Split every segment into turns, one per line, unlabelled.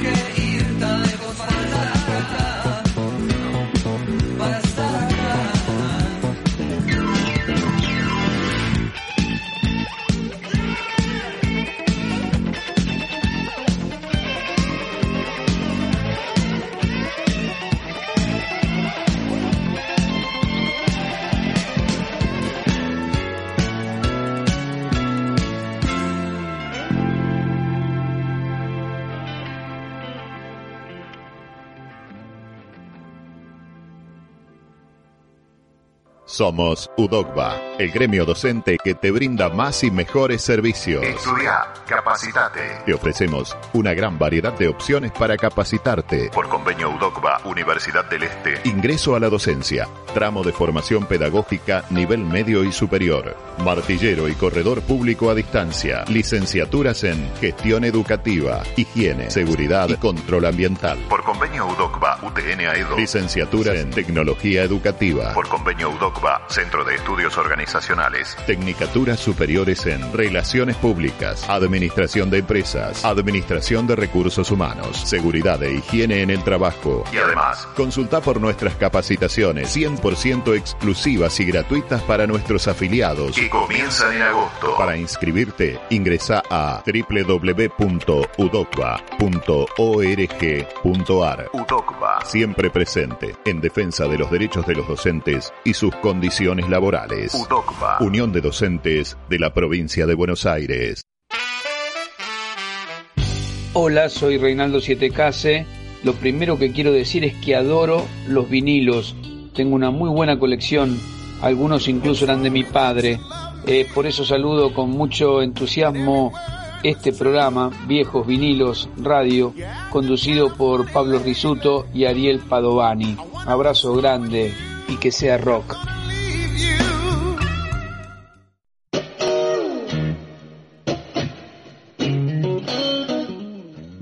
que ir.
Somos UDOCBA, el gremio docente que te brinda más y mejores servicios.
Estudia, capacitate.
Te ofrecemos una gran variedad de opciones para capacitarte.
Por convenio UDOCBA, Universidad del Este.
Ingreso a la docencia, tramo de formación pedagógica, nivel medio y superior. Martillero y corredor público a distancia. Licenciaturas en gestión educativa, higiene, seguridad y control ambiental.
Por convenio UDOCBA, UTN AEDO.
Licenciaturas en tecnología educativa.
Por convenio UDOCBA, Centro de Estudios Organizacionales.
Tecnicaturas superiores en Relaciones Públicas, Administración de Empresas, Administración de Recursos Humanos, Seguridad e Higiene en el Trabajo.
Y además,
Consulta por nuestras capacitaciones 100% exclusivas y gratuitas para nuestros afiliados.
que comienzan en agosto.
Para inscribirte, ingresa a www.udocba.org.ar.
UDOCBA.
Siempre presente en defensa de los derechos de los docentes y sus condiciones laborales.
UDOCBA.
Unión de Docentes de la Provincia de Buenos Aires.
Hola, soy Reinaldo Sietecase. Lo primero que quiero decir es que adoro los vinilos. Tengo una muy buena colección. Algunos incluso eran de mi padre. Eh, por eso saludo con mucho entusiasmo este programa, Viejos Vinilos Radio, conducido por Pablo Risuto y Ariel Padovani. Abrazo grande y que sea rock.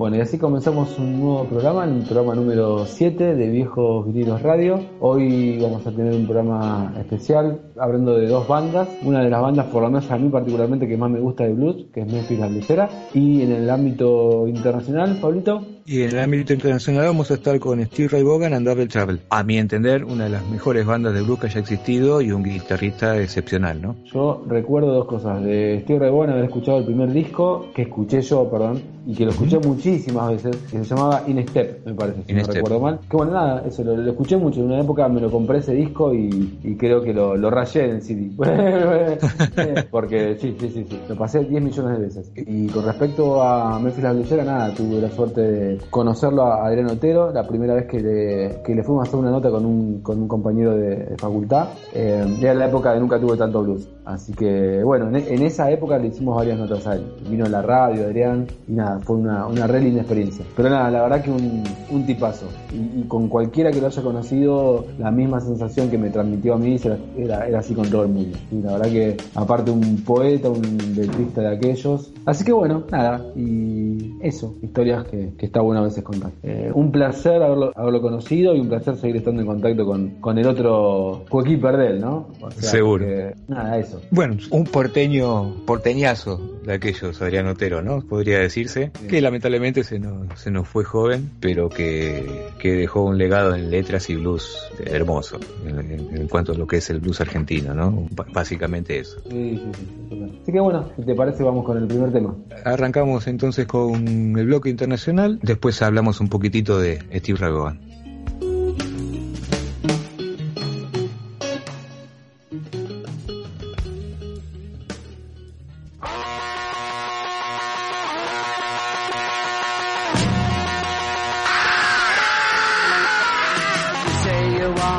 Bueno, y así comenzamos un nuevo programa, el programa número 7 de Viejos Vinilos Radio. Hoy vamos a tener un programa especial hablando de dos bandas. Una de las bandas, por lo menos a mí particularmente, que más me gusta de blues, que es Memphis La Blusera. Y en el ámbito internacional, Pablito.
Y en el ámbito internacional vamos a estar con Steve Ray Vaughan and Double Trouble. A mi entender, una de las mejores bandas de blues que haya existido y un guitarrista excepcional, ¿no?
Yo recuerdo dos cosas. De Steve Ray Vaughan haber escuchado el primer disco, que escuché yo, perdón, y que lo escuché muchísimas veces, que se llamaba In Step, me parece, si
In
no
Step.
recuerdo mal. Que bueno, nada, eso lo, lo escuché mucho. En una época me lo compré ese disco y, y creo que lo, lo rayé en el CD. Porque sí, sí, sí, sí. Lo pasé 10 millones de veces. Y con respecto a Memphis La Blusera, nada, tuve la suerte de conocerlo a Adrián Otero, la primera vez que le, que le fuimos a hacer una nota con un, con un compañero de, de facultad. Eh, era la época de nunca tuve tanto blues. Así que, bueno, en, en esa época le hicimos varias notas a él. Vino la radio, Adrián, y nada, fue una, una re linda experiencia. Pero nada, la verdad que un, un tipazo. Y, y con cualquiera que lo haya conocido, la misma sensación que me transmitió a mí era, era, así con todo el mundo. Y la verdad que, aparte, un poeta, un letrista de aquellos. Así que bueno, nada, y eso, historias que, que está bueno a veces contar. Eh, un placer haberlo, haberlo conocido y un placer seguir estando en contacto con, con el otro Joaquín Perdel, ¿no? O sea,
Seguro.
que, nada, eso.
Bueno, un porteño, porteñazo de aquellos, Adrián Otero, ¿no? Podría decirse, que lamentablemente se nos, se nos fue joven, pero que, que dejó un legado en letras y blues hermoso, en, en- en cuanto a lo que es el blues argentino, ¿no? B- básicamente eso.
Sí, sí, sí. Así que bueno, si te parece, vamos con el primer tema.
Arrancamos entonces con el bloque internacional, después hablamos un poquitito de Steve Vaughan.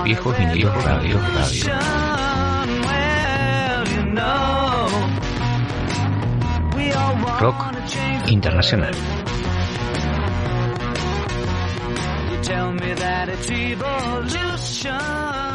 Viejos vinilos radio, radio. Rock internacional.
me that it's
evolution.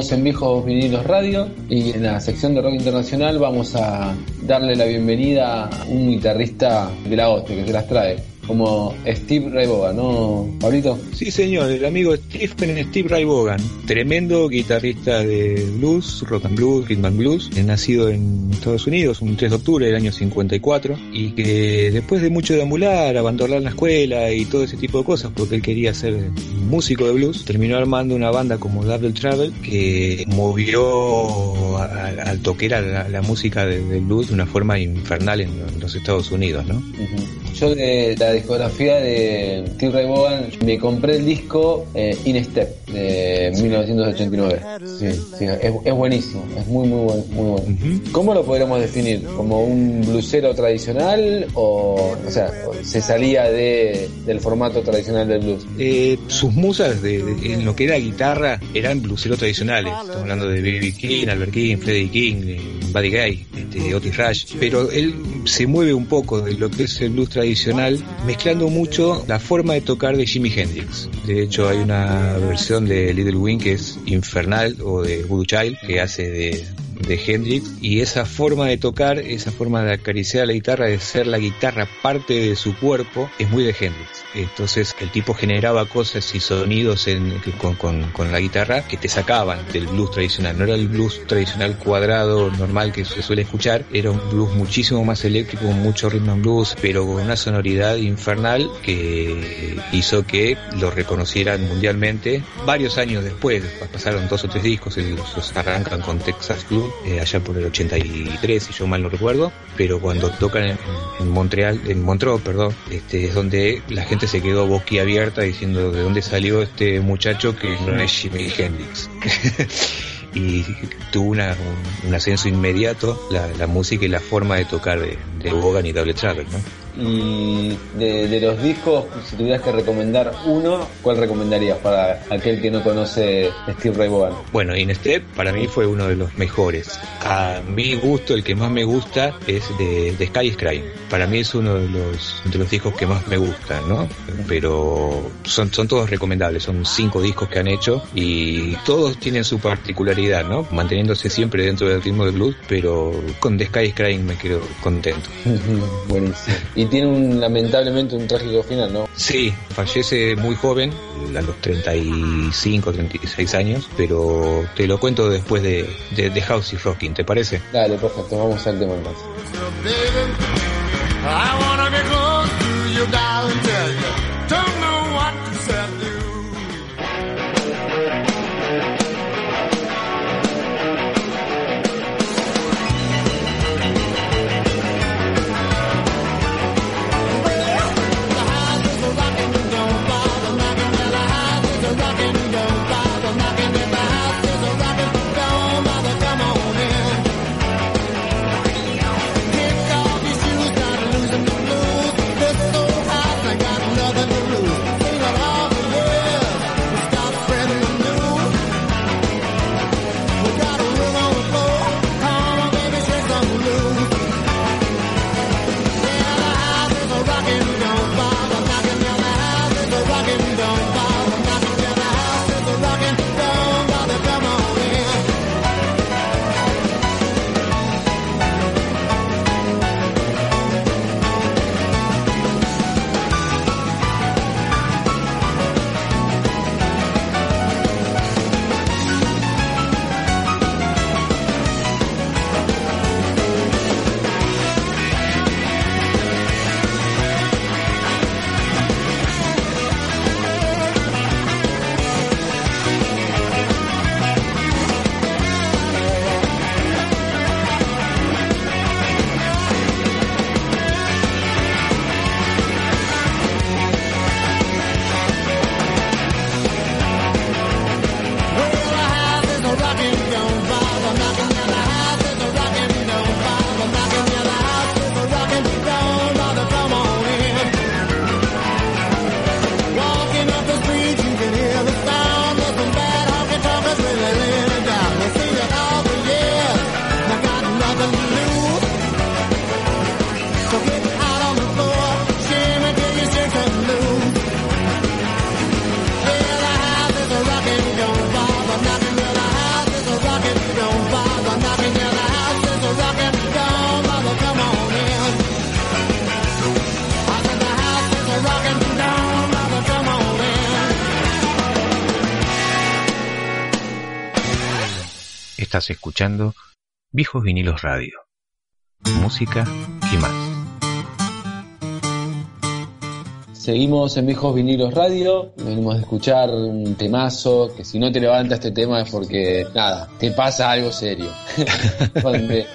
En Viejos Vinilos Radio y en la sección de rock internacional vamos a darle la bienvenida a un guitarrista de la hostia que se las trae, como Steve Ray Vaughan, ¿no, Pablito?
Sí, señor, el amigo Stephen Steve Ray Vaughan, tremendo guitarrista de blues, rock and blues, rhythm and blues, nacido en Estados Unidos un 3 de octubre del año 54 y que después de mucho deambular, abandonar la escuela y todo ese tipo de cosas, porque él quería ser músico de blues, terminó armando una banda como Double Travel que movió al toquera la, música de- blues de una forma infernal en, en los Estados Unidos, ¿no?
Yo de la discografía de Steve Ray Vaughan me compré el disco eh, In Step de 1989. Sí, sí, es, es buenísimo, es muy muy bueno, muy bueno. ¿Cómo lo podríamos definir? ¿Como un blusero tradicional o, o sea, se salía de, del formato tradicional del blues?
Eh, sus musas de, de- en lo que era guitarra eran bluseros tradicionales. Estamos hablando de B.B. King, Albert King, Freddie King, Buddy Guy, este, Otis Rush. Pero él se mueve un poco de lo que es el blues tradicional, mezclando mucho la forma de tocar de Jimi Hendrix. De hecho, hay una versión de Little Wing que es infernal, o de Voodoo Child, que hace de, de Hendrix y esa forma de tocar, esa forma de acariciar la guitarra, de ser la guitarra parte de su cuerpo, es muy de Hendrix. Entonces el tipo generaba cosas y sonidos en- con, con- con la guitarra que te sacaban del blues tradicional. No era el blues tradicional cuadrado normal que se suele escuchar, era un blues muchísimo más eléctrico, con mucho rhythm and blues, pero con una sonoridad infernal que hizo que lo reconocieran mundialmente. Varios años después, pasaron dos o tres discos, ellos arrancan con Texas Blue, eh, allá por el 83, si yo mal no recuerdo, pero cuando tocan en, Montreal, en Montreux, perdón, este, es donde la gente se quedó boquiabierta diciendo de dónde salió este muchacho que no es Jimi Hendrix. y tuvo una- un, ascenso inmediato la, música y la forma de tocar de, de Bogan y Double Trouble, ¿no?
Y de, de los discos, si tuvieras que recomendar uno, ¿cuál recomendarías para aquel que no conoce Steve Ray Vaughan?
Bueno, In Step para mí fue uno de los mejores. A mi gusto, el que más me gusta es de, de Sky is Crying. Para mí es uno de los, de los discos que más me gustan, ¿no? Pero son, son todos recomendables, son cinco discos que han hecho y todos tienen su particularidad, ¿no? Manteniéndose siempre dentro del ritmo de blues, pero con The Sky is Crying me quedo contento.
Buenísimo. Y tiene un, lamentablemente un trágico final, ¿no?
Sí, fallece muy joven, a los 35, 36 años, pero te lo cuento después de, de, de House y Rocking, ¿te parece?
Dale, perfecto, vamos al tema entonces.
Escuchando Viejos Vinilos Radio. Música y más.
Seguimos en Viejos Vinilos Radio, venimos a escuchar un temazo, que si no te levanta este tema es porque, nada, te pasa algo serio.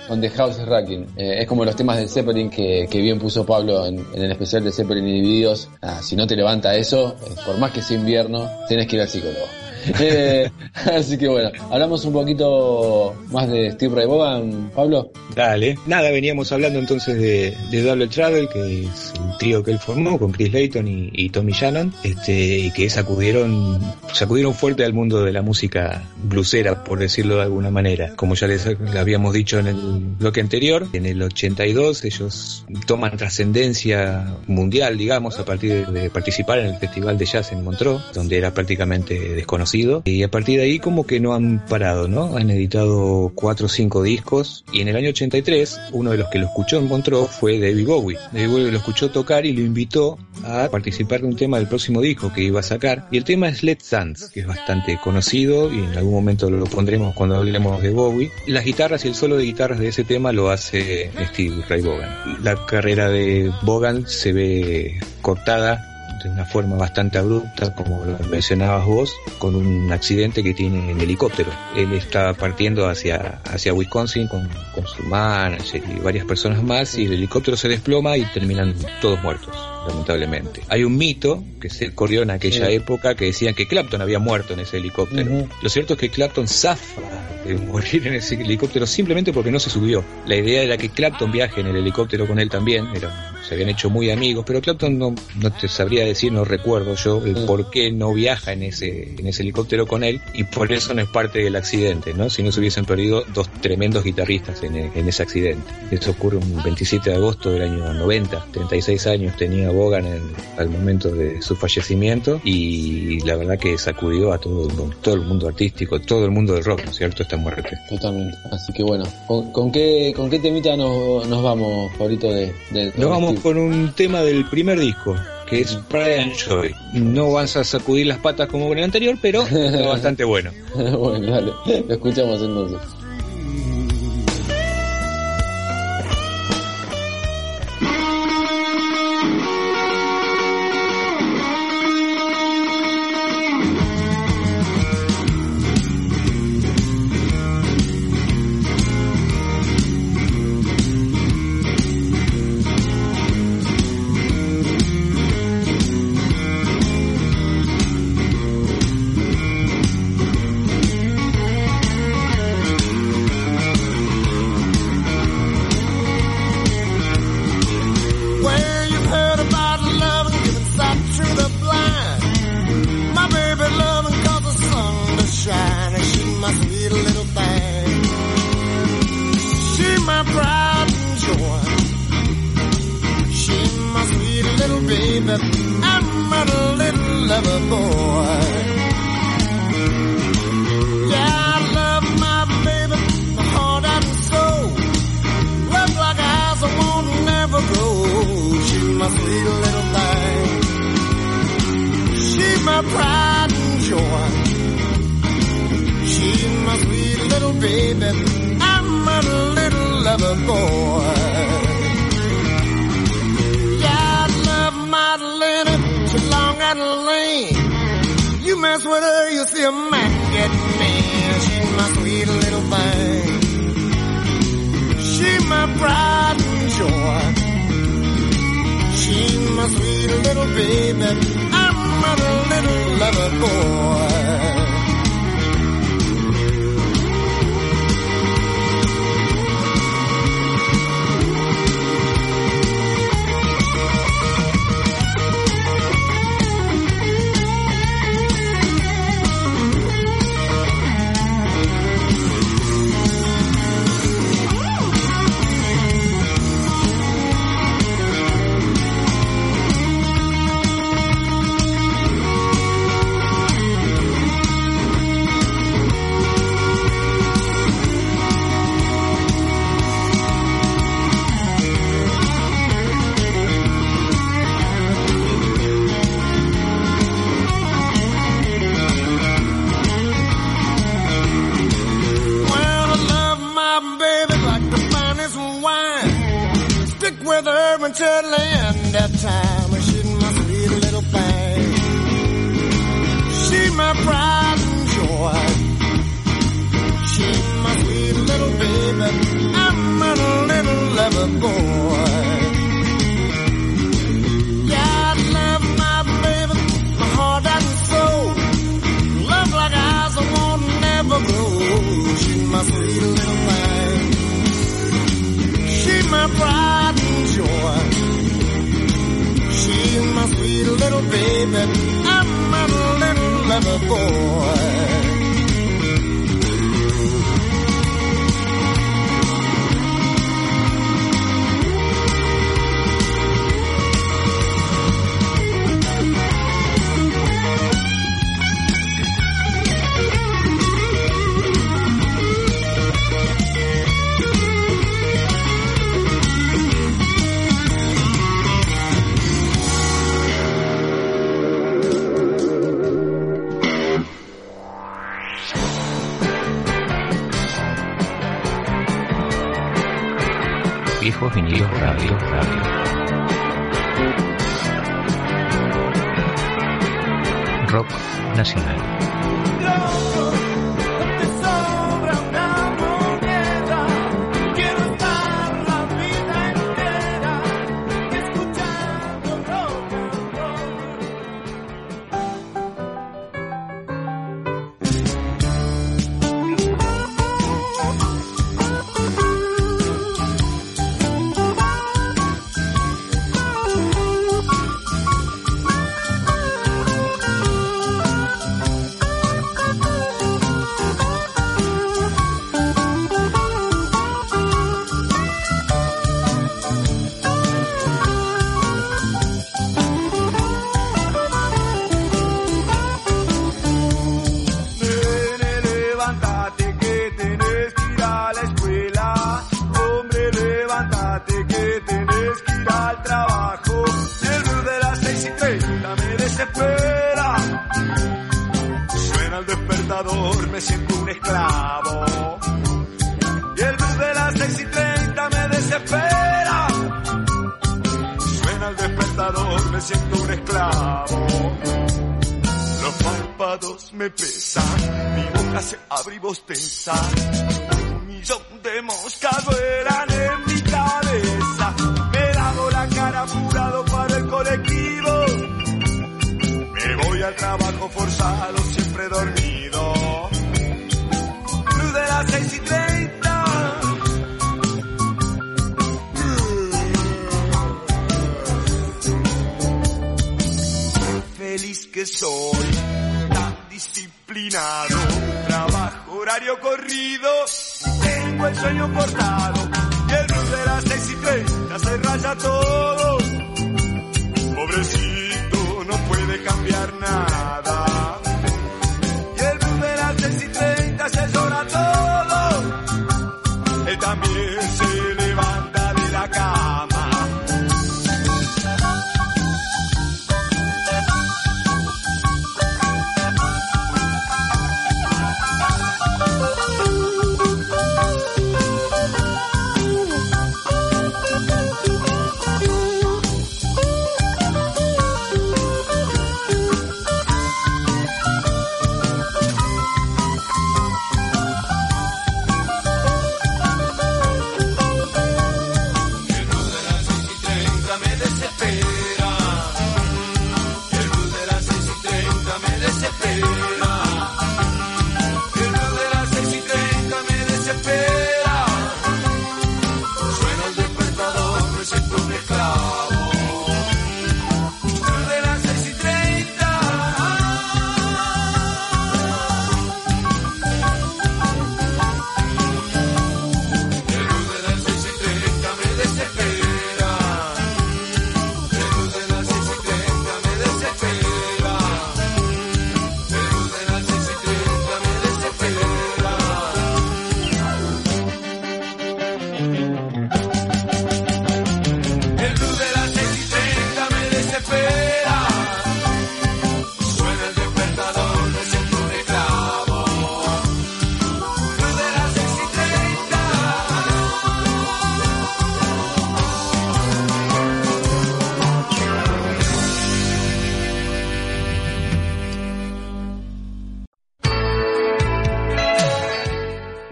con The House is Rocking. Eh, es como los temas de Zeppelin que, bien puso Pablo en, el especial de Zeppelin y Divididos. Si no te levanta eso, eh, por más que sea invierno, tenés que ir al psicólogo. Eh, así que bueno, hablamos un poquito más de Steve Ray Vaughan, Pablo.
Dale. Nada, veníamos hablando entonces de, de Double Travel, que es el trío que él formó con Chris Layton y, Tommy Shannon, este, y que sacudieron, sacudieron fuerte al mundo de la música bluesera, por decirlo de alguna manera. Como ya les habíamos dicho en el bloque anterior, en el 82 ellos toman trascendencia mundial, digamos, a partir de participar en el Festival de Jazz en Montreux, donde era prácticamente desconocido. Y a partir de ahí como que no han parado, ¿no? Han editado cuatro o cinco discos y en el año 83 uno de los que lo escuchó en Montreux fue David Bowie. David Bowie lo escuchó tocar y lo invitó a participar de un tema del próximo disco que iba a sacar. Y el tema es Let's Dance, que es bastante conocido y en algún momento lo pondremos cuando hablemos de Bowie. Las guitarras y el solo de guitarras de ese tema lo hace Steve Ray Vaughan. La carrera de Vaughan se ve cortada de una forma bastante abrupta, como lo mencionabas vos, con un accidente que tiene en helicóptero. Él está partiendo hacia, hacia Wisconsin con, con su manager y varias personas más y el helicóptero se desploma y terminan todos muertos, lamentablemente. Hay un mito que se corrió en aquella
Sí.
época que decían que Clapton había muerto en ese helicóptero. Lo cierto es que Clapton zafa de morir en ese helicóptero simplemente porque no se subió. La idea era que Clapton viaje en el helicóptero con él también, era, se habían hecho muy amigos, pero Clapton no, no te sabría decir, no recuerdo yo el por qué no viaja en ese, en ese helicóptero con él y por eso no es parte del accidente, ¿no? Si no se hubiesen perdido dos tremendos guitarristas en, en ese accidente. Eso ocurre un 27 de agosto del año 90, 36 años tenía Bogan en- al momento de su fallecimiento y la verdad que sacudió a todo el mundo, todo el mundo artístico, todo el mundo del rock, ¿no es cierto? Esta muerte.
Totalmente. Así que bueno, ¿con, con qué, con qué temita nos, nos vamos, favorito de, de
Nos vamos con un tema del primer disco, que es Pride and Joy. No vas a sacudir las patas como con el anterior, pero está bastante bueno.
bueno, dale, lo escuchamos entonces.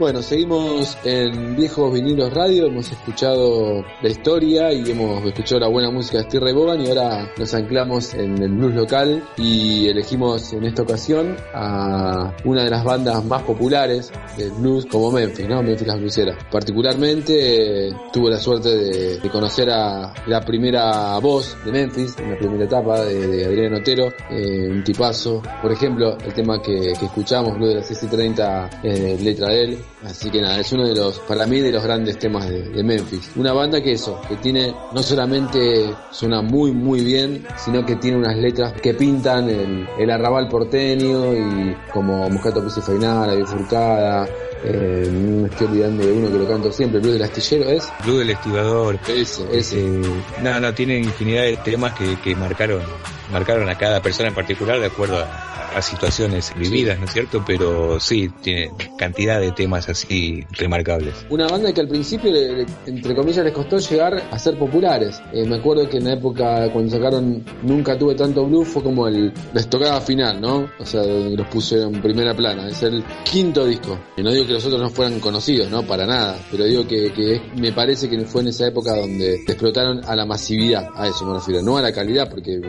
Bueno, seguimos en Viejos Vinilos Radio, hemos escuchado la historia y hemos escuchado la buena música de Steve Ray y ahora nos anclamos en el blues local y elegimos en esta ocasión a una de las bandas más populares del blues como Memphis, ¿no? Memphis Las Blueseras. Particularmente eh, tuve la suerte de, conocer a la primera voz de Memphis en la primera etapa de, de Adrián Otero, eh, un tipazo. Por ejemplo, el tema que, que escuchamos, Blues de las 6 y 30, eh, letra de él. Así que nada, es uno de los, para mí, de los grandes temas de, de Memphis. Una banda que eso, que tiene, no solamente suena muy muy bien, sino que tiene unas letras que pintan el, el arrabal porteño y como Moscato Puse Feinara, Bifurcada, eh, me estoy olvidando de uno que lo canto siempre, el blues del astillero, ¿es?
Blue del estibador.
Ese, ese.
Eh, no, no, tiene infinidad de temas que, que marcaron, marcaron a cada persona en particular de acuerdo a, situaciones vividas, ¿no es cierto? Pero sí, tiene cantidad de temas así remarcables.
Una banda que al principio, le- entre comillas, les costó llegar a ser populares. Eh, me acuerdo que en la época cuando sacaron Nunca tuve tanto blues fue como el la estocada final, ¿no? O sea, los pusieron en primera plana. Es el quinto disco. Y no digo que los otros no fueran conocidos, ¿no? Para nada. Pero digo que, que me parece que fue en esa época donde explotaron a la masividad. A eso me refiero. No a la calidad, porque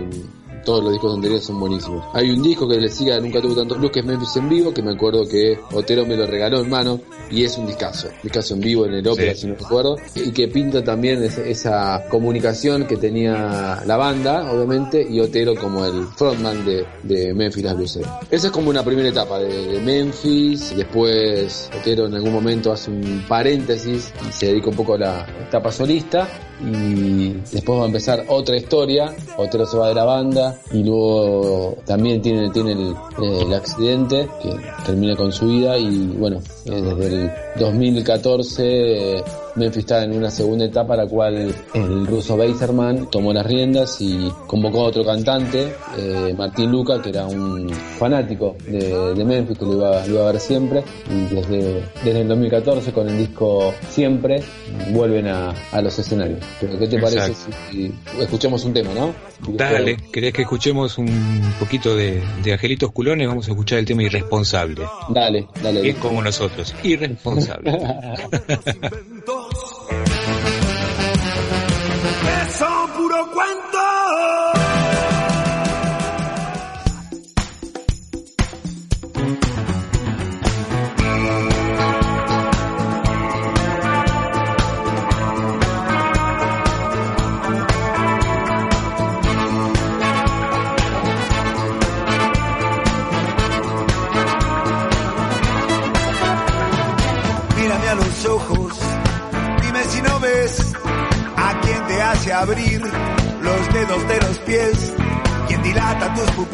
todos los discos anteriores son buenísimos. Hay un disco que le siga Nunca tuve tantos blues que es Memphis en vivo, que me acuerdo que Otero me lo regaló en mano y es un discazo. Discazo en vivo en el ópera,
Sí.
si no recuerdo. Y que pinta también esa comunicación que tenía la banda, obviamente, y Otero como el frontman de, de Memphis Las Blueseras. Esa es como una primera etapa de, de Memphis. Después Otero en algún momento hace un paréntesis y se dedica un poco a la etapa solista y después va a empezar otra historia, Otero se va de la banda y luego también tiene, tiene el, eh, el accidente que termina con su vida y bueno, eh, desde el 2014 eh, Memphis está en una segunda etapa, la cual el ruso Beiserman tomó las riendas y convocó a otro cantante, eh, Martín Luca, que era un fanático de, de Memphis, que lo iba, lo iba a ver siempre. Y desde, desde el 2014, con el disco Siempre, vuelven a, a los escenarios. Pero, ¿qué te parece
Exacto.
si escuchamos un tema, no?
Dale, ¿querés que escuchemos un poquito de, de Angelitos Culones? Vamos a escuchar el tema Irresponsable.
Dale, dale.
Es como nosotros, irresponsable.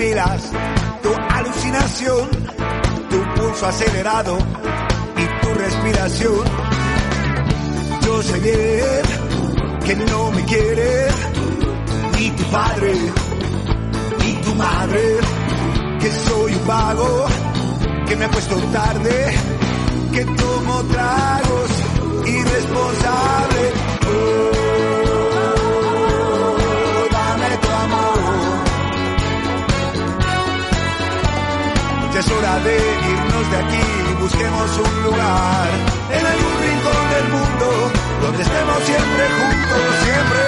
pupilas, tu alucinación, tu pulso acelerado y tu respiración. Yo sé bien que no me quiere ni tu padre ni tu madre, que soy un vago, que me puesto tarde que tomo tragos irresponsable. Oh, un lugar en algún rincón del mundo donde estemos siempre juntos, siempre.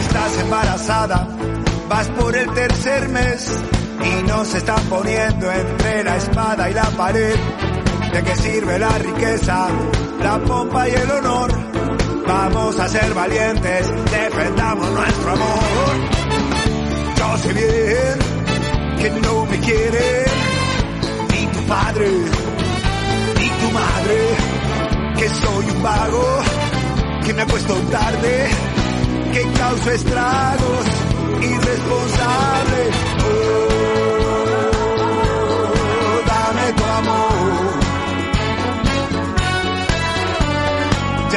Estás embarazada, vas por el tercer mes y nos están poniendo entre la espada y la pared. ¿De qué sirve la riqueza, la pompa y el honor? Vamos a ser valientes, defendamos nuestro amor. Yo sé bien que no me quiere ni tu padre ni tu madre, que soy un vago, que me acuesto tarde, que causo estragos, irresponsable.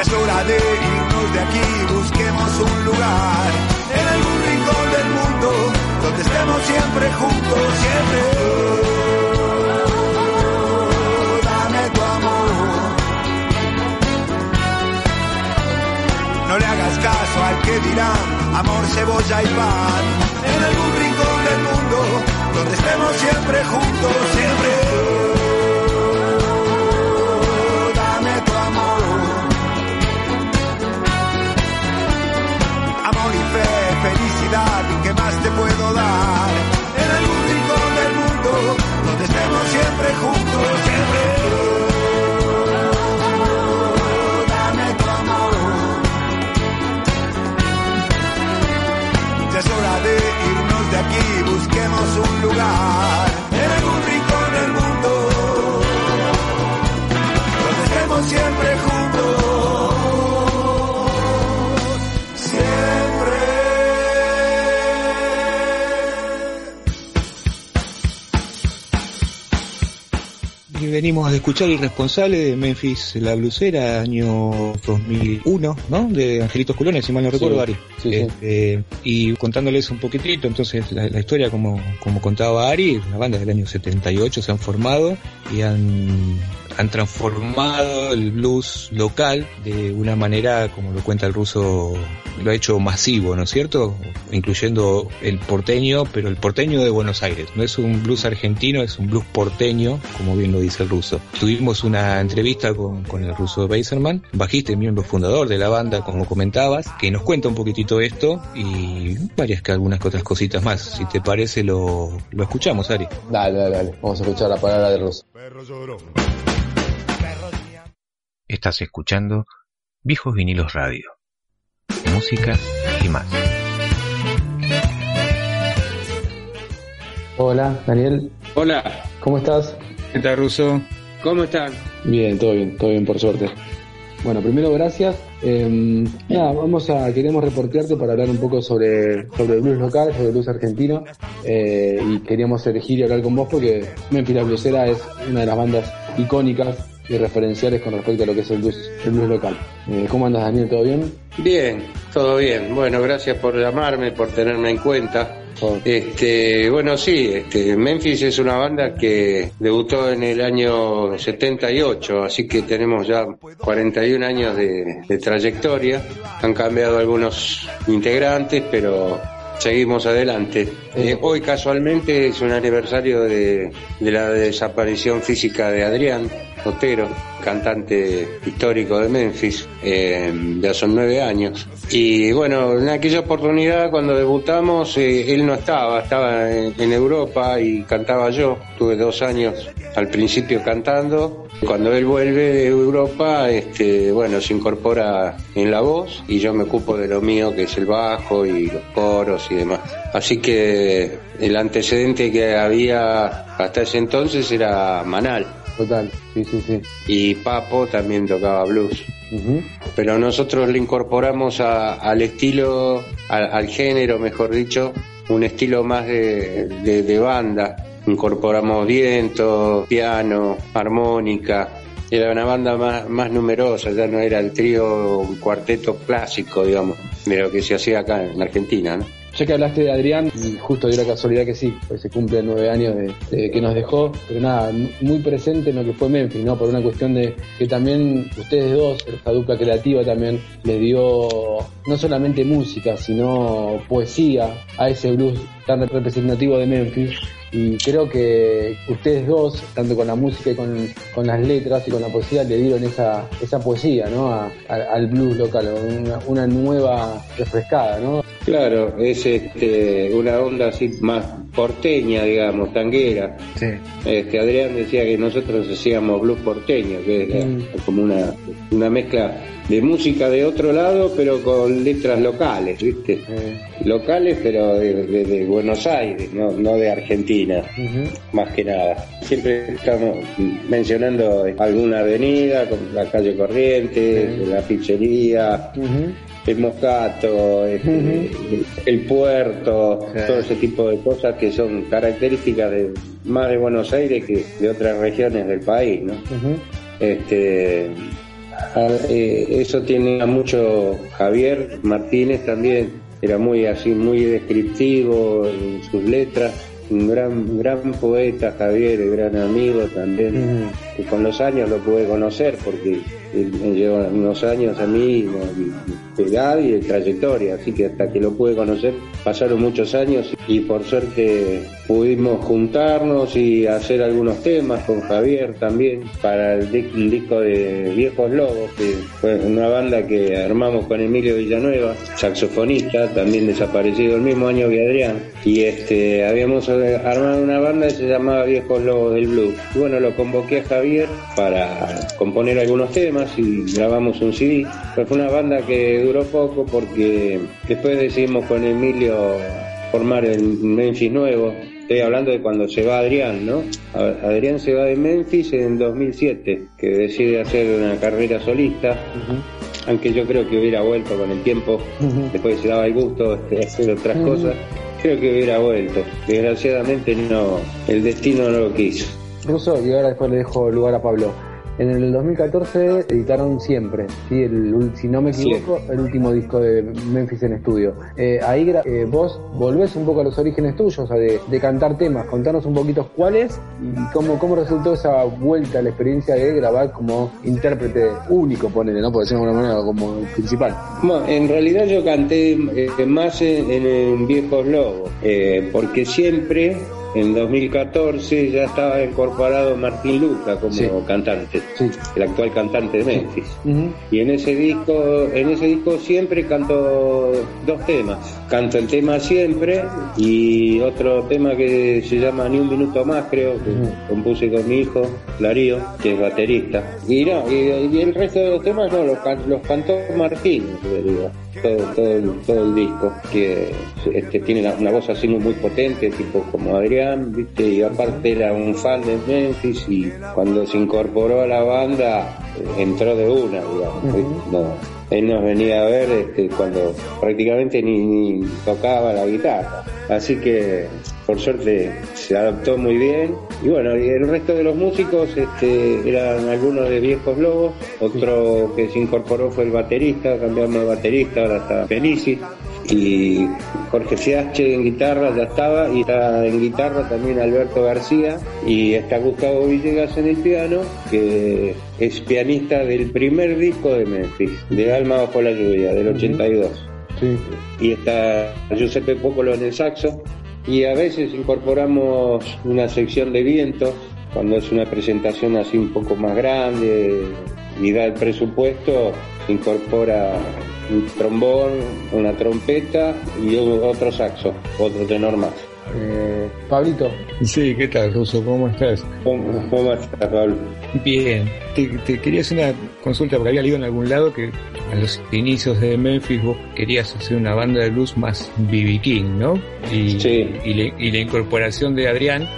Es hora de irnos de aquí, busquemos un lugar en algún rincón del mundo donde estemos siempre juntos, siempre. Dame tu amor. No le hagas caso al que dirá amor, cebolla y pan. En algún rincón del mundo donde estemos siempre juntos, siempre. Felicidad,
de escuchar Irresponsable de Memphis La Blusera, año 2001, ¿no? De Angelitos Culones, si mal no recuerdo, Ari.
sí, sí.
Este, y contándoles un poquitito, entonces, la, la historia, como, como contaba Ari, las bandas del año 78 se han formado y han, han transformado el blues local de una manera, como lo cuenta el ruso, lo ha hecho masivo, ¿no es cierto? Incluyendo el porteño, pero el porteño de Buenos Aires. No es un blues argentino, es un blues porteño, como bien lo dice el ruso. Tuvimos una entrevista con, con el ruso Beiserman, bajista y miembro fundador de la banda, como comentabas, que nos cuenta un poquitito esto y varias que algunas que otras cositas más. Si te parece, lo, lo escuchamos, Ari.
Dale, dale, dale. Vamos a escuchar la palabra de Russo.
Estás escuchando Viejos Vinilos Radio. Música y más.
Hola, Daniel.
Hola,
¿Cómo estás?
¿Qué tal, Ruso?
¿cómo están?
Bien, todo bien, todo bien, por suerte. Bueno, primero gracias. Eh, nada, vamos a, queremos reportearte para hablar un poco sobre, sobre el blues local, sobre el blues argentino, eh, y queríamos elegir y hablar con vos porque Memphis La Bluesera es una de las bandas icónicas y referenciales con respecto a lo que es el blues, el blues local. Eh, ¿Cómo andas Daniel? ¿Todo bien?
Bien, todo bien. Bueno, gracias por llamarme, por tenerme en cuenta. Este, bueno, sí, este, Memphis es una banda que debutó en el año 78, así que tenemos ya 41 años de, de trayectoria. Han cambiado algunos integrantes, pero seguimos adelante. Eh, hoy casualmente es un aniversario de, de la desaparición física de Adrián Otero, cantante histórico de Memphis, eh, ya son nueve años. Y bueno, en aquella oportunidad cuando debutamos, eh, él no estaba, estaba en, en Europa y cantaba yo. Tuve dos años al principio cantando. Cuando él vuelve de Europa, este, bueno, se incorpora en la voz y yo me ocupo de lo mío, que es el bajo y los coros y demás. Así que el antecedente que había hasta ese entonces era Manal.
Total, sí, sí, sí.
Y Papo también tocaba blues. Pero nosotros le incorporamos a- al estilo, al, al género, mejor dicho, un estilo más de, de- de banda. Incorporamos viento, piano, armónica. Era una banda más, más numerosa, ya no era el trío, un cuarteto clásico, digamos, de lo que se hacía acá en Argentina, ¿no?
Ya que hablaste de Adrián, y justo dio la casualidad que sí, pues se cumplen nueve años de, que nos dejó, pero nada, muy presente en lo que fue Memphis, ¿no? Por una cuestión de que también ustedes dos, esta dupla creativa también, les dio no solamente música, sino poesía a ese blues tan representativo de Memphis. Y creo que ustedes dos, tanto con la música y con, con las letras y con la poesía, le dieron esa, esa poesía, ¿no? Al blues local, una nueva refrescada, ¿no?
Claro, es este, una onda así más porteña, digamos, tanguera.
Sí.
Este, Adrián decía que nosotros hacíamos blues porteño, que era
Mm.
como una, una mezcla de música de otro lado, pero con letras locales, ¿viste? Locales, pero de, de- de Buenos Aires, no, no de Argentina, más que nada. Siempre estamos mencionando alguna avenida, como la calle Corrientes, la pizzería, el Moscato, este, el puerto, todo ese tipo de cosas que son características de más de Buenos Aires que de otras regiones del país, ¿no? Este, a- eh, eso tiene a mucho Javier Martínez también, era muy así, muy descriptivo en sus letras, un gran, gran poeta Javier, un gran amigo también, que con los años lo pude conocer porque me lleva unos años a mí de edad y de trayectoria, así que hasta que lo pude conocer pasaron muchos años y por suerte pudimos juntarnos y hacer algunos temas con Javier también para el disco de Viejos Lobos, que fue una banda que armamos con Emilio Villanueva, saxofonista, también desaparecido el mismo año que Adrián, y este habíamos eh, armado una banda que se llamaba Viejos Lobos del Blues. Y bueno, lo convoqué a Javier para componer algunos temas y grabamos un CD. Pero fue una banda que duró poco porque después decidimos con Emilio formar el Memphis nuevo. Estoy hablando de cuando se va Adrián, ¿no? Adrián se va de Memphis en 2007, que decide hacer una carrera solista. Aunque yo creo que hubiera vuelto con el tiempo, después se daba el gusto de hacer otras cosas. Creo que hubiera vuelto. Desgraciadamente no, el destino no lo quiso.
Ruso, y ahora después le dejo lugar a Pablo. En el 2014 editaron Siempre, ¿sí? el, ul- si no me equivoco, el último disco de Memphis en estudio. Eh, ahí eh, vos volvés un poco a los orígenes tuyos, o sea, de, de cantar temas. Contanos un poquito cuáles y cómo, cómo resultó esa vuelta a la experiencia de grabar como intérprete único, ponele, ¿no? Por decirlo de alguna manera, como principal.
Bueno, en realidad yo canté eh, más en, en, en Viejos Lobos, porque siempre en 2014 ya estaba incorporado Martín Luca como
Sí.
cantante, el actual cantante de Memphis. Y en ese disco, en ese disco siempre canto dos temas. Canto el tema siempre y otro tema que se llama Ni un minuto más, creo, que compuse con mi hijo, Darío, que es baterista. Y no, y, y el resto de los temas no, los, los cantó Martín, realidad. Todo, todo, el, todo el disco, que este, tiene una, una voz así muy, muy potente, tipo como Adrián, ¿viste? y aparte era un fan de Memphis y cuando se incorporó a la banda eh, entró de una, digamos. él nos venía a ver este, cuando prácticamente ni, ni tocaba la guitarra. Así que por suerte se adaptó muy bien. Y bueno, y el resto de los músicos este, eran algunos de viejos lobos. Otro que se incorporó fue el baterista, cambiamos de baterista, ahora está Felici. Y Jorge Fiasche en guitarra ya estaba, y está en guitarra también Alberto García, y está Gustavo Villegas en el piano, que es pianista del primer disco de Memphis, de Alma bajo la lluvia, del 82
Sí.
y está Giuseppe Popolo en el saxo y a veces incorporamos una sección de vientos cuando es una presentación así un poco más grande y da el presupuesto incorpora un trombón, una trompeta y otro saxo, otro tenor más.
Eh, Pablito,
Sí, ¿qué tal, Ruso? ¿Cómo estás?
¿Cómo, cómo estás, Pablo?
Bien. Te, te quería hacer una consulta porque había leído en algún lado que a los inicios de Memphis vos querías hacer una banda de blues más B.B. King, ¿no? Y,
Sí.
y, le- y la incorporación de Adrián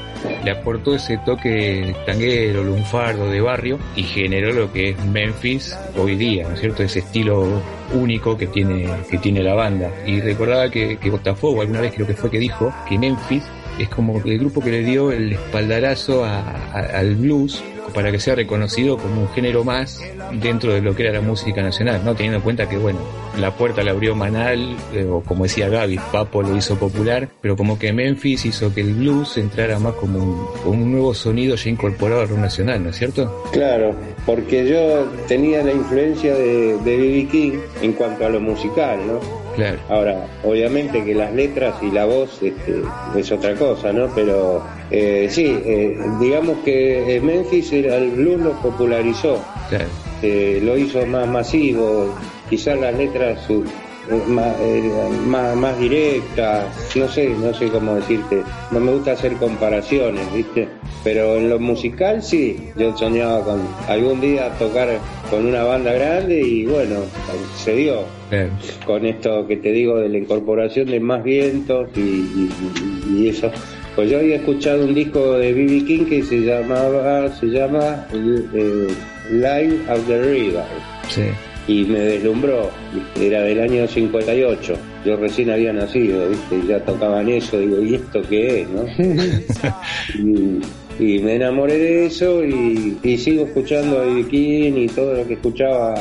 le aportó ese toque tanguero, lunfardo de barrio y generó lo que es Memphis hoy día, ¿no es cierto? Ese estilo único que tiene, que tiene la banda. Y recordaba que, que Botafogo alguna vez creo que fue que dijo que Memphis es como el grupo que le dio el espaldarazo al blues para que sea reconocido como un género más dentro de lo que era la música nacional, ¿no? Teniendo en cuenta que, bueno, la puerta la abrió Manal, eh, o como decía Gaby, Papo lo hizo popular, pero como que Memphis hizo que el blues entrara más como un, nuevo sonido ya incorporado al rock nacional, ¿no es cierto?
Claro, porque yo tenía la influencia de de B.B. King en cuanto a lo musical, ¿no?
Claro.
Ahora, obviamente que las letras y la voz este, es otra cosa, ¿no? Pero eh, sí, eh, digamos que eh, Memphis el blues lo popularizó,
Claro.
eh, lo hizo más masivo, quizás las letras más, eh, más, más directas, no sé, no sé cómo decirte, no me gusta hacer comparaciones, ¿viste? Pero en lo musical sí, yo soñaba con algún día tocar con una banda grande y bueno, se dio con esto que te digo de la incorporación de más vientos y, y- y eso. Pues yo había escuchado un disco de B.B. King que se llamaba, se llama eh, Live of the River
Sí.
Y me deslumbró, era del año 58, yo recién había nacido, ¿viste? y ya tocaban eso, digo, ¿y esto qué es? no? y, y me enamoré de eso y, y sigo escuchando a. King y todo lo que escuchaba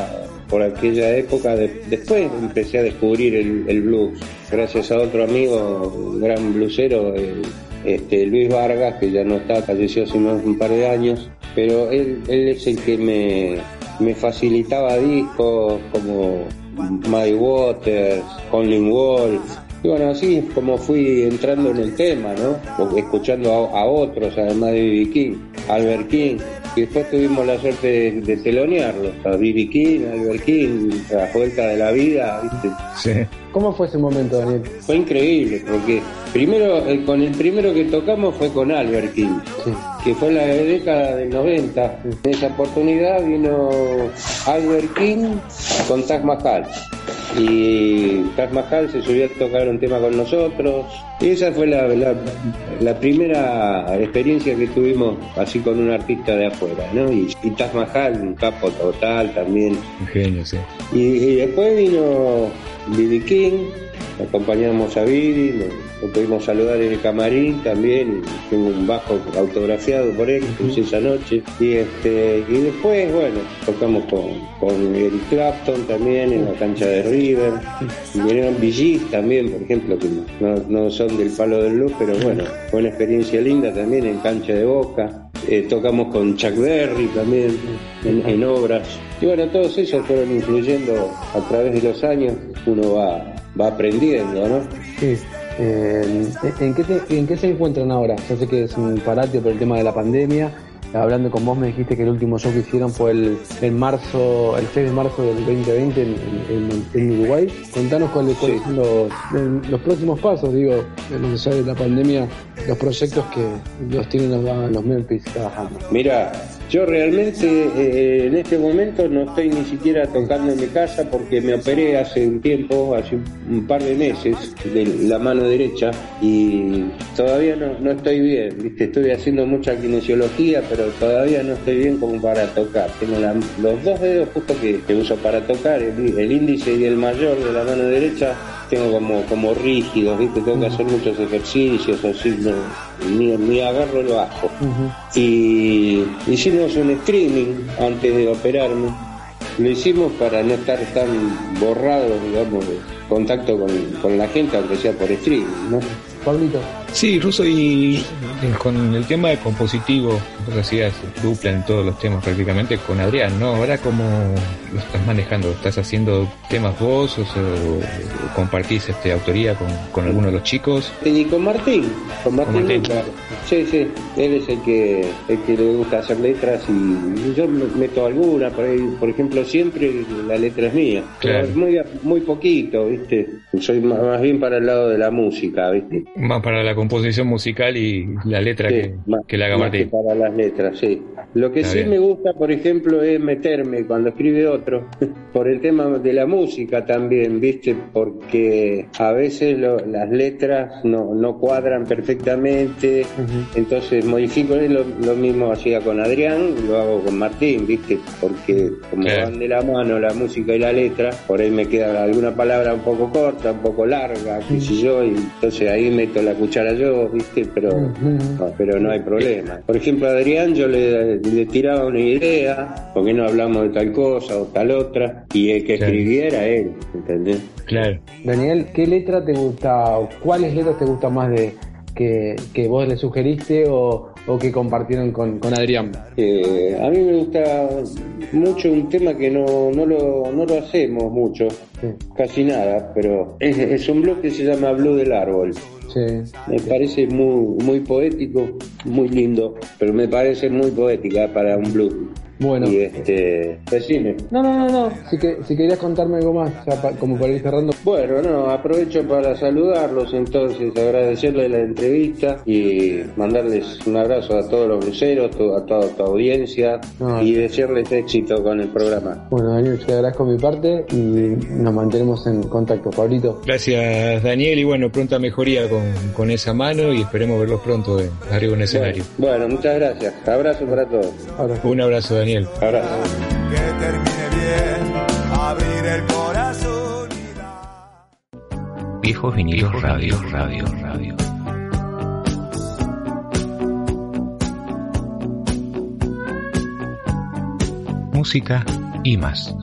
por aquella época. De- después empecé a descubrir el, el blues, gracias a otro amigo, un gran bluesero, el- este, Luis Vargas, que ya no está, falleció hace un par de años, pero él, él es el que me, me facilitaba discos como Muddy Waters, Conlin Wolf. Y bueno, así es como fui entrando en el tema, ¿no? Escuchando a, otros, además de B.B. King, Albert King. Y después tuvimos la suerte de, de telonearlo. A B.B. King, Albert King, la vuelta de la vida, ¿viste?
Sí.
¿Cómo fue ese momento, Daniel?
Fue increíble, porque primero, eh, con el primero que tocamos fue con Albert King
Sí.
que fue en la década del 90. En esa oportunidad vino Albert King con Taj Mahal. Y Taj Mahal se subió a tocar un tema con nosotros. Y esa fue la, la, la primera experiencia que tuvimos así con un artista de afuera, ¿no? Y, y Taj Mahal, un capo total también.
Un genio, sí.
Y, y después vino B.B. King, acompañamos a Billy, lo, lo pudimos saludar en el camarín también, tengo un bajo autografiado por él, hice esa noche. Y este y después, bueno, tocamos con, con Eric Clapton también en la cancha de River. Y vinieron VGs también, por ejemplo, que no, no son del palo del luz, pero bueno, fue una experiencia linda también en cancha de Boca. Eh, tocamos con Chuck Berry también en, obras. Y bueno, todos ellos fueron influyendo a través de los años. Uno va, va aprendiendo, ¿no?
Sí. Eh, ¿en, qué te- ¿En qué se encuentran ahora? Yo sé que es un parate por el tema de la pandemia. Hablando con vos me dijiste que el último show que hicieron fue el, en marzo, el 6 de marzo del 2020 en, Uruguay. Contanos cuáles, son los, los próximos pasos, digo, que sale de la pandemia, los proyectos que los tienen los, los Memphis trabajando.
Mira, Yo realmente eh, en este momento no estoy ni siquiera tocando en mi casa porque me operé hace un tiempo, hace un, par de meses, de la mano derecha y todavía no, no estoy bien, ¿viste? Estoy haciendo mucha kinesiología, pero todavía no estoy bien como para tocar. Tengo la- los dos dedos justo que, que uso para tocar, el, el índice y el mayor de la mano derecha, tengo como, como rígidos, ¿viste? Tengo que hacer muchos ejercicios, así, no, ni, ni agarro el bajo. Y hicimos un streaming antes de operarme. Lo hicimos para no estar tan borrado, digamos, de contacto con, con la gente, aunque sea por streaming, ¿no?
Pablito.
Sí, Ruso, y con el tema de compositivo, vos hacías dupla en todos los temas prácticamente con Adrián, ¿no? Ahora cómo lo estás manejando, ¿estás haciendo temas vos o, o compartís este, autoría con, con alguno de los chicos?
Y con Martín, con Martín,
Con Martín.
Luca. Sí, sí, él es el que, el que le gusta hacer letras y yo me- meto alguna, por, ahí, por ejemplo, siempre la letra es mía.
Claro.
Pero muy, muy poquito, ¿viste? Soy más, más bien para el lado de la música, ¿viste?
Más para la composición musical y la letra
Sí,
que,
más-
que la haga
que
Martín.
para las letras, sí. Lo que
Está
sí
bien.
me gusta, por ejemplo, es meterme cuando escribe otro, por el tema de la música también, ¿viste? Porque a veces lo- las letras no, no cuadran perfectamente, entonces modifico lo, lo mismo hacía con Adrián, lo hago con Martín, ¿viste? Porque como
Claro.
van de la mano la música y la letra, por ahí me queda alguna palabra un poco corta, un poco larga, qué sé yo, y entonces ahí meto la cuchara yo, ¿viste? Pero, no, pero no hay problema. Por ejemplo, a Adrián yo le, le tiraba una idea, ¿por qué no hablamos de tal cosa o tal otra? Y el que
Claro.
escribiera él, ¿entendés?
Claro.
Daniel, ¿qué letra te gusta o cuáles letras te gustan más de que, que vos le sugeriste o, o que compartieron con, con Adrián?
Eh, a mí me gusta mucho un tema que no, no, lo, no lo hacemos mucho,
Sí.
casi nada, pero es, es un blog que se llama Blue del Árbol. Me parece muy, muy poético, muy lindo, pero me parece muy poética para un blues.
Bueno.
Y este, decime.
No, no, no, no. Si, que, si querías contarme algo más, ya pa- como para ir cerrando.
Bueno, no, aprovecho para saludarlos entonces, agradecerles la entrevista y mandarles un abrazo a todos los bruceros, to- a toda tu audiencia
No.
y desearles éxito con el programa.
Bueno, Daniel, te agradezco mi parte y nos mantenemos en contacto. Pablito.
Gracias, Daniel, y bueno, pronta mejoría con, con esa mano y esperemos verlos pronto eh, arriba en el escenario.
Bueno, muchas gracias. Abrazo para todos.
Ahora.
Un abrazo, Daniel.
Abrazo.
que termine bien, abrir el corazón y dar.
Viejos vinilos radio, radio, radio. Música y más.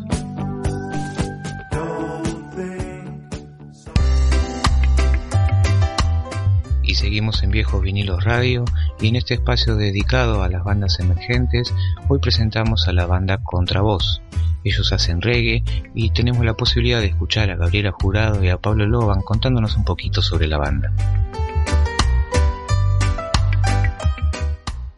Seguimos en Viejos Vinilos Radio y en este espacio dedicado a las bandas emergentes, hoy presentamos a la banda Contravoz. Ellos hacen reggae y tenemos la posibilidad de escuchar a Gabriela Jurado y a Pablo Loban contándonos un poquito sobre la banda.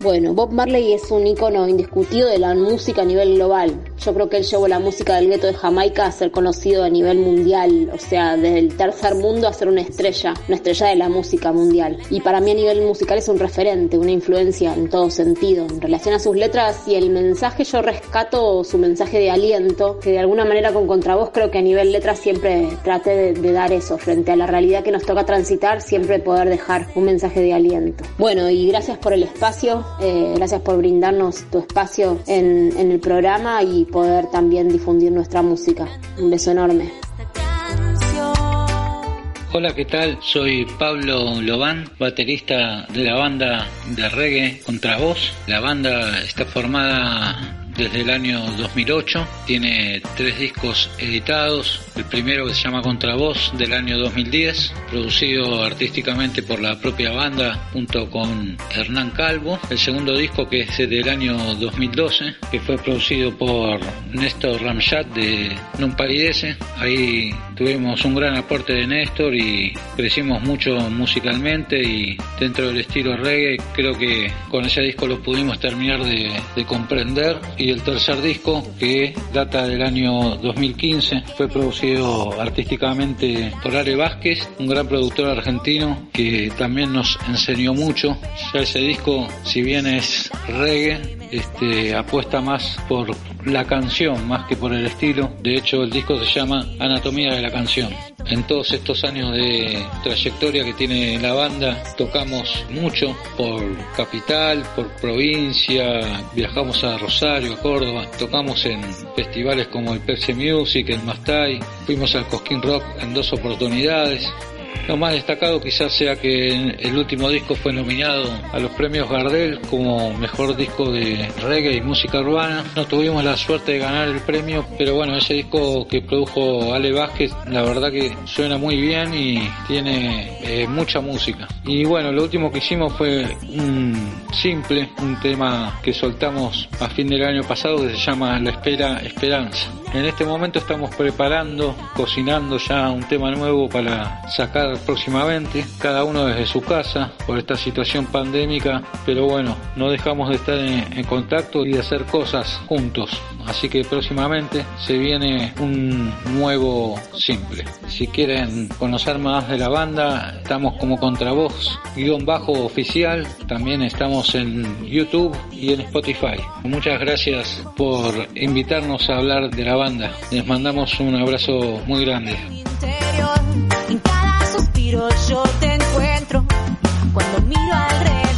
Bueno, Bob Marley es un icono indiscutido de la música a nivel global. Yo creo que él llevó la música del gueto de Jamaica a ser conocido a nivel mundial, o sea, desde el tercer mundo a ser una estrella, una estrella de la música mundial. Y para mí a nivel musical es un referente, una influencia en todo sentido. En relación a sus letras y el mensaje, yo rescato su mensaje de aliento, que de alguna manera con contravoz creo que a nivel letras siempre trate de, de dar eso, frente a la realidad que nos toca transitar, siempre poder dejar un mensaje de aliento. Bueno, y gracias por el espacio, eh, gracias por brindarnos tu espacio en, en el programa y poder también difundir nuestra música. Un beso enorme.
Hola, ¿qué tal? Soy Pablo Lobán, baterista de la banda de reggae Contravoz. La banda está formada desde el año 2008, tiene tres discos editados, el primero que se llama Contravoz del año 2010, producido artísticamente por la propia banda junto con Hernán Calvo, el segundo disco que es del año 2012, que fue producido por Néstor Ramchat de Non ahí tuvimos un gran aporte de Néstor y crecimos mucho musicalmente y dentro del estilo reggae creo que con ese disco lo pudimos terminar de, de comprender y el tercer disco que data del año 2015 fue producido artísticamente por Are Vázquez, un gran productor argentino que también nos enseñó mucho. Ese disco, si bien es reggae, este, apuesta más por la canción más que por el estilo. De hecho, el disco se llama Anatomía de la canción. En todos estos años de trayectoria que tiene la banda, tocamos mucho por capital, por provincia, viajamos a Rosario, a Córdoba, tocamos en festivales como el Pepsi Music, el Mastay, fuimos al Cosquín Rock en dos oportunidades, lo más destacado quizás sea que el último disco fue nominado a los premios Gardel como mejor disco de reggae y música urbana. No tuvimos la suerte de ganar el premio, pero bueno, ese disco que produjo Ale Vázquez, la verdad que suena muy bien y tiene eh, mucha música. Y bueno, lo último que hicimos fue un simple, un tema que soltamos a fin del año pasado que se llama La Espera Esperanza. En este momento estamos preparando, cocinando ya un tema nuevo para sacar próximamente, cada uno desde su casa por esta situación pandémica, pero bueno, no dejamos de estar en, contacto y de hacer cosas juntos. Así que próximamente se viene un nuevo simple. Si quieren conocer más de la banda, estamos como contravoz, guion bajo oficial, también estamos en YouTube y en Spotify. Muchas gracias por invitarnos a hablar de la banda. Les mandamos un abrazo muy grande.
Suspiro yo te encuentro. Cuando miro alrededor.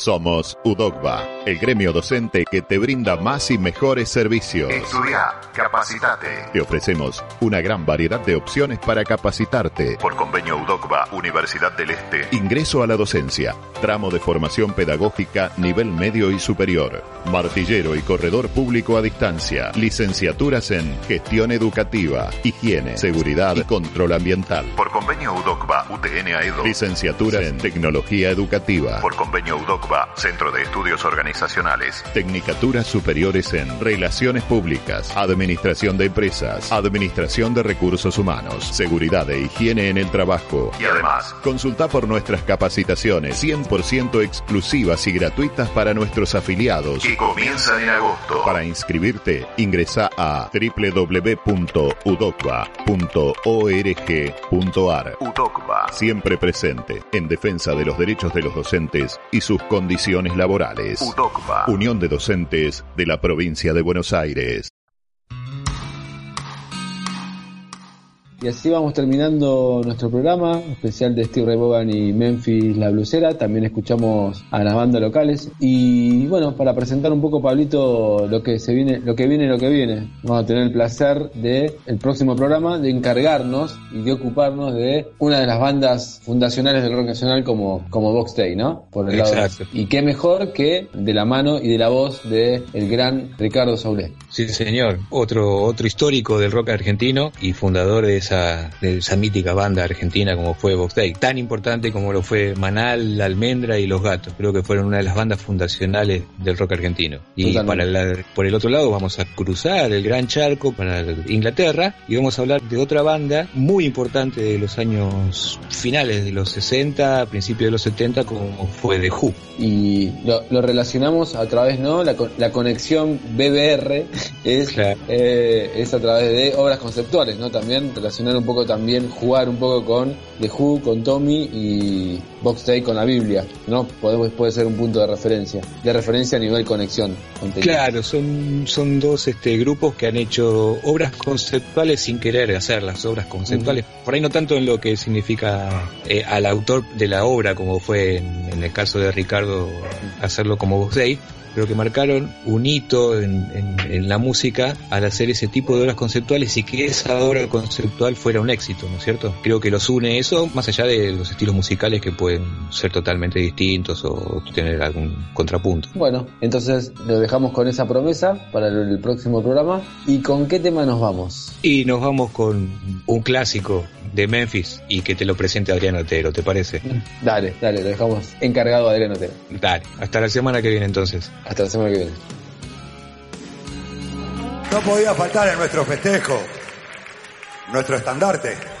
Somos UDOCBA, el gremio docente que te brinda más y mejores servicios.
Estudia, capacitate.
Te ofrecemos una gran variedad de opciones para capacitarte.
Por convenio UDOCBA, Universidad del Este.
Ingreso a la docencia, tramo de formación pedagógica nivel medio y superior, martillero y corredor público a distancia, licenciaturas en gestión educativa, higiene, seguridad y control ambiental.
Por convenio UDOCBA, UTN AEDO.
Licenciaturas en tecnología educativa.
Por convenio UDOCBA, Centro de Estudios Organizacionales.
Tecnicaturas superiores en Relaciones Públicas, Administración de Empresas, Administración de Recursos Humanos, Seguridad e Higiene en el Trabajo.
Y además,
Consulta por nuestras capacitaciones 100% exclusivas y gratuitas para nuestros afiliados.
que comienzan en agosto.
Para inscribirte, ingresa a www.udocba.org.ar.
UDOCBA.
Siempre presente en defensa de los derechos de los docentes y sus condiciones laborales.
UDOCBA.
Unión de Docentes de la Provincia de Buenos Aires.
Y así vamos terminando nuestro programa especial de Steve Ray Vaughan y Memphis La Blusera. También escuchamos a las bandas locales. Y bueno, para presentar un poco, Pablito, lo que se viene, lo que viene, lo que viene. Vamos a tener el placer de el próximo programa de encargarnos y de ocuparnos de una de las bandas fundacionales del rock nacional como, como Box Day, ¿no? Por el lado
Exacto.
Y qué mejor que de la mano y de la voz de el gran Ricardo Saulé.
Sí, señor. Otro, otro histórico del rock argentino y fundador de esa, de esa mítica banda argentina como fue Box Day. Tan importante como lo fue Manal, La Almendra y Los Gatos. Creo que fueron una de las bandas fundacionales del rock argentino. Y para la- por el otro lado vamos a cruzar el gran charco para Inglaterra y vamos a hablar de otra banda muy importante de los años finales de los 60, principios de los 70 como fue The Who.
y lo, lo relacionamos a través, ¿no? La, co- la conexión BBR es, eh, es a través de obras conceptuales, ¿no? También relacionar un poco también, jugar un poco con The Who, con Tommy y Box Day con la Biblia, ¿no? Podemos, puede ser un punto de referencia, de referencia a nivel conexión. contenido.
Claro, son, son dos este, grupos que han hecho obras conceptuales sin querer hacerlas, obras conceptuales. Por ahí no tanto en lo que significa eh, al autor de la obra, como fue en, en el caso de Ricardo hacerlo como Box Day, pero que marcaron un hito en, en- en la música al hacer ese tipo de obras conceptuales y que esa obra conceptual fuera un éxito, ¿no es cierto? Creo que los une eso, más allá de los estilos musicales que pueden ser totalmente distintos o tener algún contrapunto.
Bueno, entonces lo dejamos con esa promesa para el, el próximo programa. ¿Y con qué tema nos vamos?
Y nos vamos con un clásico de Memphis y que te lo presente Adrián Otero, ¿te parece?
Dale, dale, lo dejamos encargado a Adrián Otero.
Dale, hasta la semana que viene entonces.
Hasta la semana que viene.
No podía faltar en nuestro festejo, nuestro estandarte.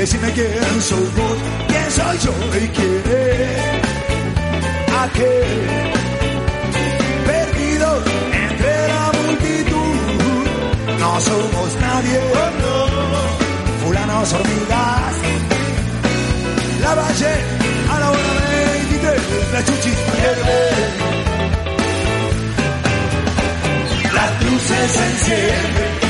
Decime quién soy vos, quién soy yo y quién es aquel perdido entre la multitud. No somos nadie, fulanos hormigas. La valle a la hora 23, la chuchis pierde. Las luces se encienden,